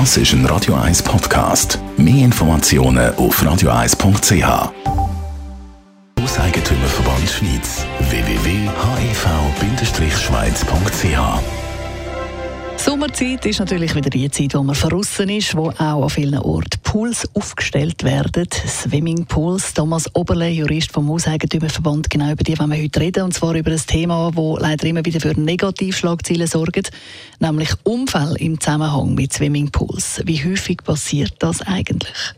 Das ist ein Radio 1 Podcast. Mehr Informationen auf radio1.ch. Hauseigentümerverband Schweiz. www.hev-schweiz.ch Sommerzeit ist natürlich wieder die Zeit, wo man verrissen ist, wo auch an vielen Orten Pools aufgestellt werden. Swimmingpools. Thomas Oberle, Jurist vom Hauseigentümerverband, genau über die wollen wir heute reden. Und zwar über ein Thema, das leider immer wieder für Negativschlagzeilen sorgt, nämlich Unfälle im Zusammenhang mit Swimmingpools. Wie häufig passiert das eigentlich?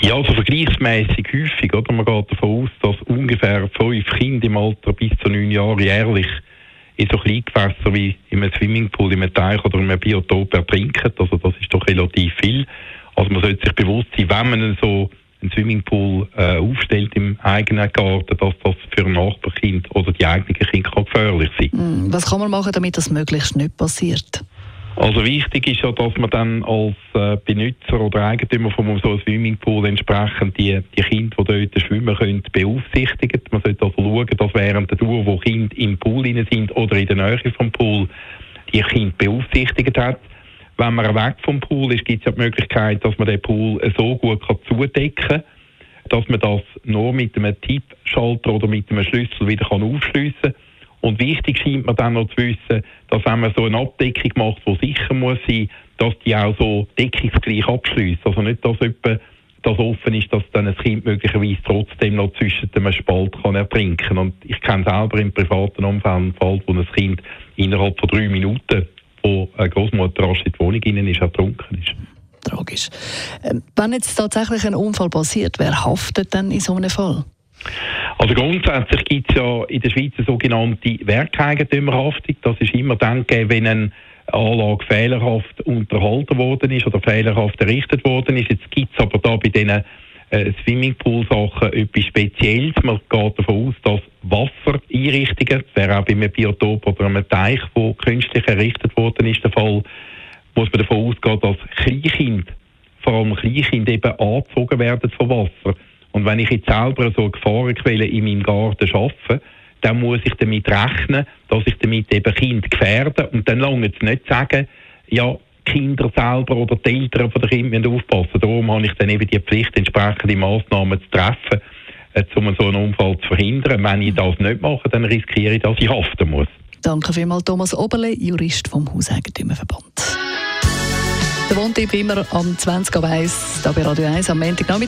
Ja, also vergleichsmäßig häufig. Oder? Man geht davon aus, dass ungefähr fünf Kinder im Alter bis zu neun Jahren jährlich in so Kleingewässer wie in einem Swimmingpool, in einem Teich oder in einem Biotop ertrinken. Also das ist doch relativ viel. Also man sollte sich bewusst sein, wenn man so einen Swimmingpool äh, aufstellt im eigenen Garten, dass das für ein Nachbarkind oder die eigenen Kinder gefährlich sein kann. Was kann man machen, damit das möglichst nicht passiert? Also wichtig ist ja, dass man dann als äh, Benutzer oder Eigentümer von so einem Swimmingpool entsprechend die, die Kinder, die dort schwimmen können, beaufsichtigt. Man sollte also schauen, dass während der Tour, wo Kinder im Pool sind oder in der Nähe vom Pool, die Kinder beaufsichtigt hat. Wenn man weg vom Pool ist, gibt es ja die Möglichkeit, dass man den Pool so gut kann zudecken kann, dass man das nur mit einem Tippschalter oder mit einem Schlüssel wieder aufschliessen kann und wichtig scheint mir dann noch zu wissen, dass wenn man so eine Abdeckung macht, die sicher muss sein, dass die auch so deckungsgleich abschließt. Also nicht, dass etwa das offen ist, dass dann ein Kind möglicherweise trotzdem noch zwischen dem Spalt kann ertrinken. Und ich kenne selber im privaten Umfeld einen Fall, wo ein Kind innerhalb von drei Minuten, wo eine Großmutter rasch in die Wohnung hinein ist, ertrunken ist. Tragisch. Ähm, wenn jetzt tatsächlich ein Unfall passiert, wer haftet denn in so einem Fall? Also grundsätzlich gibt es ja in der Schweiz eine sogenannte Werkeigentümerhaftung. Das ist immer dann gegeben, wenn eine Anlage fehlerhaft unterhalten worden ist oder fehlerhaft errichtet worden ist. Jetzt gibt es aber da bei diesen äh, Swimmingpool-Sachen etwas Spezielles. Man geht davon aus, dass Wassereinrichtungen, das wäre auch bei einem Biotop oder einem Teich, wo künstlich errichtet worden ist, der Fall, muss man davon ausgehen, dass Kleinkinder, vor allem Kleinkinder eben angezogen werden von Wasser. Und wenn ich jetzt selber so eine Gefahrenquelle in meinem Garten schaffe, dann muss ich damit rechnen, dass ich damit eben Kind gefährde. Und dann lange es nicht sagen, ja, Kinder selber oder die Eltern von den Kindern müssen aufpassen. Darum habe ich dann eben die Pflicht, entsprechende Massnahmen zu treffen, äh, um so einen Unfall zu verhindern. Wenn ich das nicht mache, dann riskiere ich, dass ich haften muss. Danke vielmals, Thomas Oberle, Jurist vom Hauseigentümerverband. Der Wohntipp immer am 20 Uhr bei Radio 1 am Nachmittag.